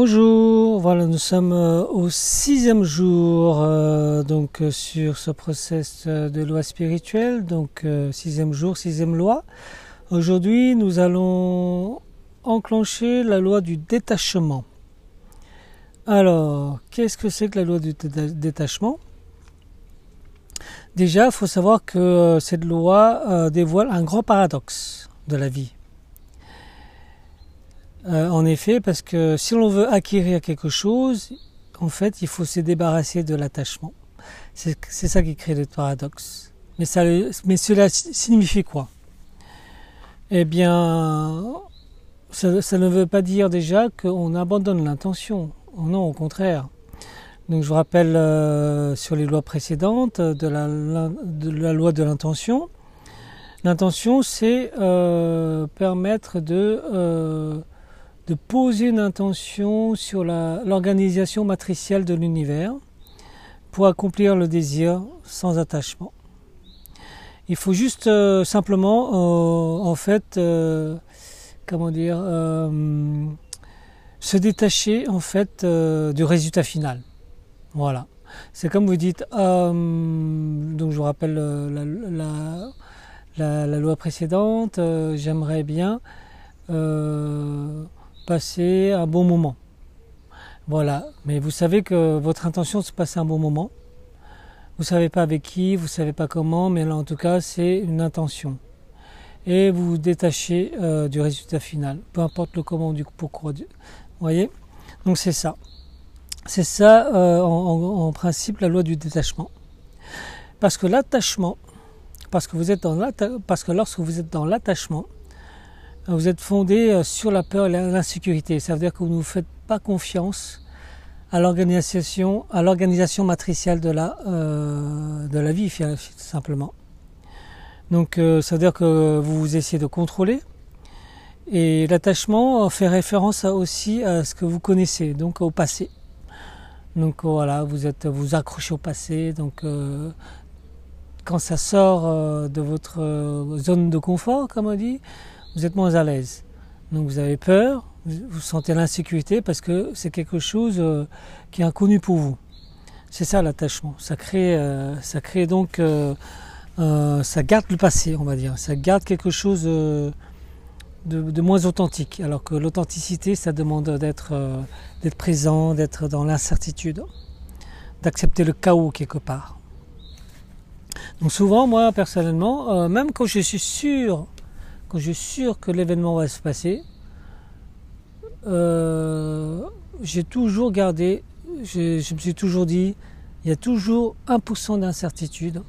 Bonjour, voilà, nous sommes euh, au sixième jour euh, donc euh, sur ce process de loi spirituelle, donc sixième jour, sixième loi. Aujourd'hui, nous allons enclencher la loi du détachement. Alors, qu'est-ce que c'est que la loi du détachement? Déjà, il faut savoir que cette loi dévoile un grand paradoxe de la vie. Euh, en effet, parce que si l'on veut acquérir quelque chose, en fait, il faut se débarrasser de l'attachement. C'est ça qui crée le paradoxe. Mais, cela signifie quoi? Eh bien, ça, ne veut pas dire déjà qu'on abandonne l'intention. Non, au contraire. Donc je vous rappelle euh, sur les lois précédentes de la, de la loi de l'intention. L'intention, c'est euh, permettre de de poser une intention sur l'organisation matricielle de l'univers pour accomplir le désir sans attachement. Il faut juste euh, simplement, euh, en fait, euh, comment dire, se détacher en fait du résultat final. Voilà. C'est comme vous dites, donc je vous rappelle la, la loi précédente, j'aimerais bien passer un bon moment. Voilà, mais vous savez que votre intention c'est de passer un bon moment. Vous savez pas avec qui, vous savez pas comment, mais là en tout cas c'est une intention. Et vous vous détachez euh, du résultat final, peu importe le comment du pourquoi. Vous voyez? Donc c'est ça. C'est ça euh, en, principe la loi du détachement. Parce que l'attachement, parce que vous êtes dans parce que lorsque vous êtes dans l'attachement, vous êtes fondé euh, sur la peur et l'insécurité. Ça veut dire que vous ne faites pas confiance à l'organisation, matricielle de la, euh, de la vie, simplement. Donc, euh, ça veut dire que vous essayez de contrôler. Et l'attachement fait référence aussi à ce que vous connaissez, donc au passé. Donc voilà, vous êtes vous accrochez au passé. Donc quand ça sort de votre zone de confort, comme on dit, vous êtes moins à l'aise. Donc vous avez peur, vous sentez l'insécurité parce que c'est quelque chose euh, qui est inconnu pour vous. C'est ça l'attachement. Ça crée, euh, ça crée donc, euh, ça garde le passé, on va dire. Ça garde quelque chose de, de, moins authentique. Alors que l'authenticité, ça demande d'être d'être présent, d'être dans l'incertitude, d'accepter le chaos quelque part. Donc souvent, moi personnellement, même quand je suis sûr quand je suis sûr que l'événement va se passer, euh, j'ai toujours gardé, je, me suis toujours dit, il y a toujours 1% d'incertitude.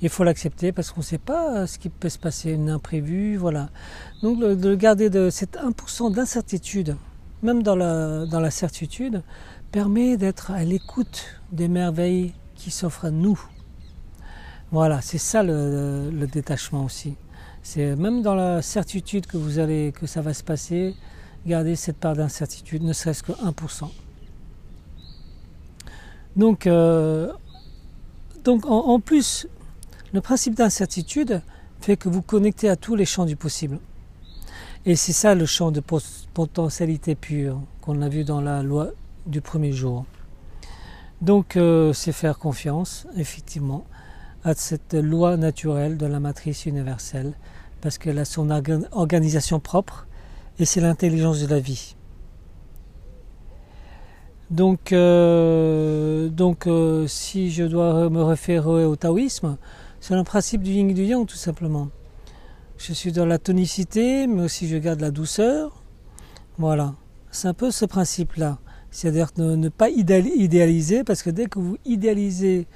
Il faut l'accepter parce qu'on ne sait pas ce qui peut se passer, un imprévu, voilà. Donc de garder de cet 1% d'incertitude, même dans la certitude, permet d'être à l'écoute des merveilles qui s'offrent à nous. Voilà, c'est ça le détachement aussi. C'est même dans la certitude que vous allez, que ça va se passer, gardez cette part d'incertitude, ne serait-ce que 1%. Donc, euh, donc en, plus, le principe d'incertitude fait que vous connectez à tous les champs du possible. Et c'est ça le champ de potentialité pure qu'on a vu dans la loi du premier jour. Donc euh, c'est faire confiance, effectivement, à cette loi naturelle de la matrice universelle parce qu'elle a son organisation propre et c'est l'intelligence de la vie. Donc, euh, donc euh, si je dois me référer au taoïsme, c'est le principe du yin et du yang tout simplement. Je suis dans la tonicité, mais aussi je garde la douceur. Voilà, c'est un peu ce principe-là. C'est-à-dire ne, ne, pas idéaliser, parce que dès que vous idéalisez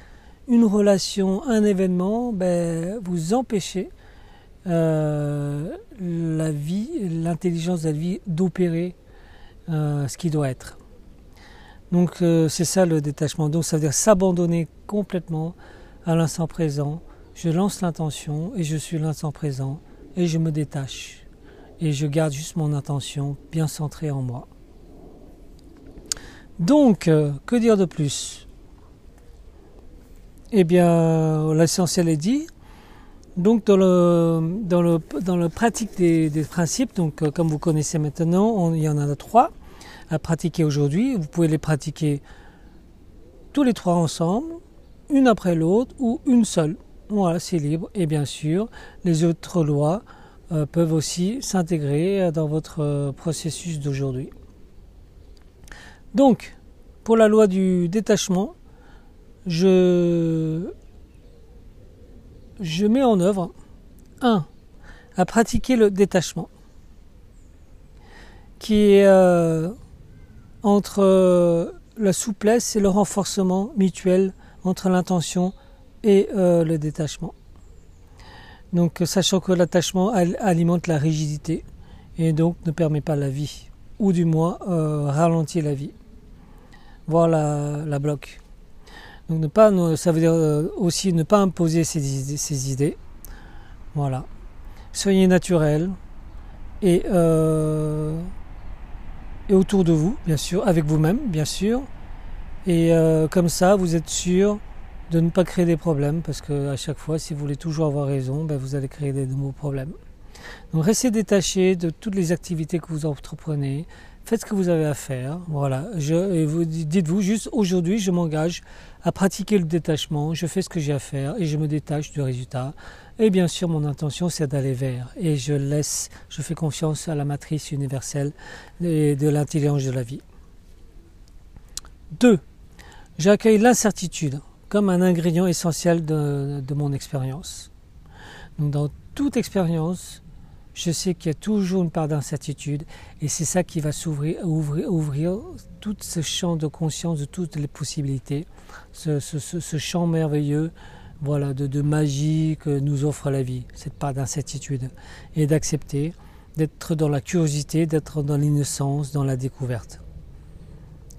une relation, un événement, ben, vous empêchez euh, l'intelligence de la vie d'opérer euh, ce qui doit être. Donc euh, c'est ça le détachement. Donc ça veut dire s'abandonner complètement à l'instant présent. Je lance l'intention et je suis l'instant présent et je me détache. Et je garde juste mon intention bien centrée en moi. Donc, que dire de plus? Eh bien, l'essentiel est dit. Donc dans le, pratique des, principes, donc euh, comme vous connaissez maintenant, il y en a trois. à pratiquer aujourd'hui. Vous pouvez les pratiquer tous les trois ensemble, une après l'autre ou une seule. Voilà, c'est libre. Et bien sûr, les autres lois euh, peuvent aussi s'intégrer dans votre euh, processus d'aujourd'hui. Donc, pour la loi du détachement, je, mets en œuvre 1. À pratiquer le détachement, qui est euh, entre la souplesse et le renforcement mutuel entre l'intention et euh, le détachement. Donc sachant que l'attachement alimente la rigidité et donc ne permet pas la vie, ou du moins euh, ralentit la vie. Voilà la bloc. Donc ne pas, ça veut dire euh, aussi ne pas imposer ses, idées. Voilà. Soyez naturel et, et autour de vous, bien sûr, avec vous-même, bien sûr. Et comme ça, vous êtes sûr de ne pas créer des problèmes parce que à chaque fois, si vous voulez toujours avoir raison, ben, vous allez créer des nouveaux problèmes. Donc restez détaché de toutes les activités que vous entreprenez. Faites ce que vous avez à faire. Voilà. Dites-vous juste aujourd'hui, je m'engage à pratiquer le détachement. Je fais ce que j'ai à faire et je me détache du résultat. Et bien sûr, mon intention, c'est d'aller vers. Et je laisse, je fais confiance à la matrice universelle et de l'intelligence de la vie. 2. J'accueille l'incertitude comme un ingrédient essentiel de, mon expérience. Dans toute expérience, je sais qu'il y a toujours une part d'incertitude et c'est ça qui va s'ouvrir, ouvrir, tout ce champ de conscience de toutes les possibilités, ce, champ merveilleux voilà, de, de, magie que nous offre la vie, cette part d'incertitude, et d'accepter, d'être dans la curiosité, d'être dans l'innocence, dans la découverte.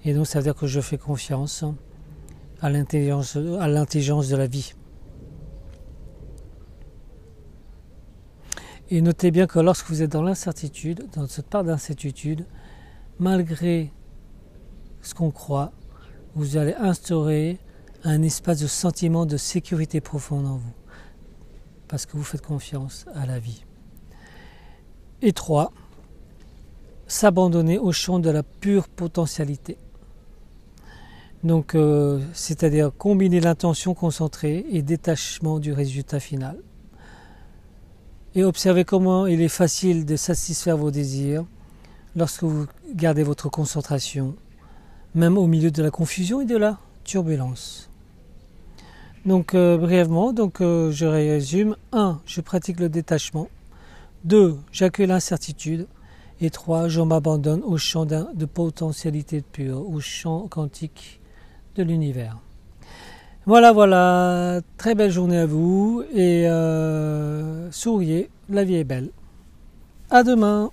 Et donc ça veut dire que je fais confiance à l'intelligence de la vie. Et notez bien que lorsque vous êtes dans l'incertitude, dans cette part d'incertitude, malgré ce qu'on croit, vous allez instaurer un espace de sentiment de sécurité profonde en vous, parce que vous faites confiance à la vie. Et trois, s'abandonner au champ de la pure potentialité. Donc, euh, c'est-à-dire combiner l'intention concentrée et détachement du résultat final. Et observez comment il est facile de satisfaire vos désirs lorsque vous gardez votre concentration, même au milieu de la confusion et de la turbulence. Donc, euh, brièvement, donc, euh, je résume. 1. Je pratique le détachement. 2. J'accueille l'incertitude. Et 3. Je m'abandonne au champ de potentialité pure, au champ quantique de l'univers. Voilà, voilà, très belle journée à vous et euh, souriez, la vie est belle. À demain